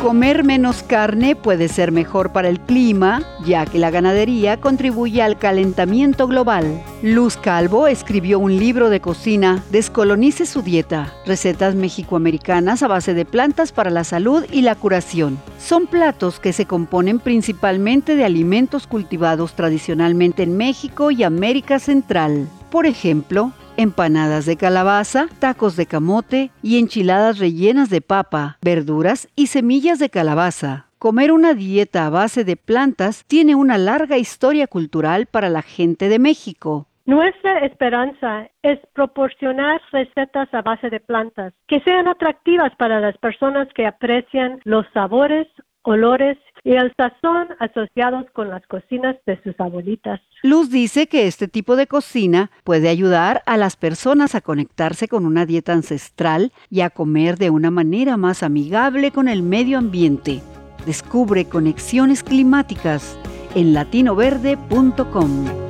Comer menos carne puede ser mejor para el clima, ya que la ganadería contribuye al calentamiento global. Luz Calvo escribió un libro de cocina, Descolonice su dieta, recetas mexicoamericanas a base de plantas para la salud y la curación. Son platos que se componen principalmente de alimentos cultivados tradicionalmente en México y América Central. Por ejemplo, empanadas de calabaza, tacos de camote y enchiladas rellenas de papa, verduras y semillas de calabaza. Comer una dieta a base de plantas tiene una larga historia cultural para la gente de México. Nuestra esperanza es proporcionar recetas a base de plantas que sean atractivas para las personas que aprecian los sabores, olores y el sazón asociados con las cocinas de sus abuelitas. Luz dice que este tipo de cocina puede ayudar a las personas a conectarse con una dieta ancestral y a comer de una manera más amigable con el medio ambiente. Descubre conexiones climáticas en latinoverde.com.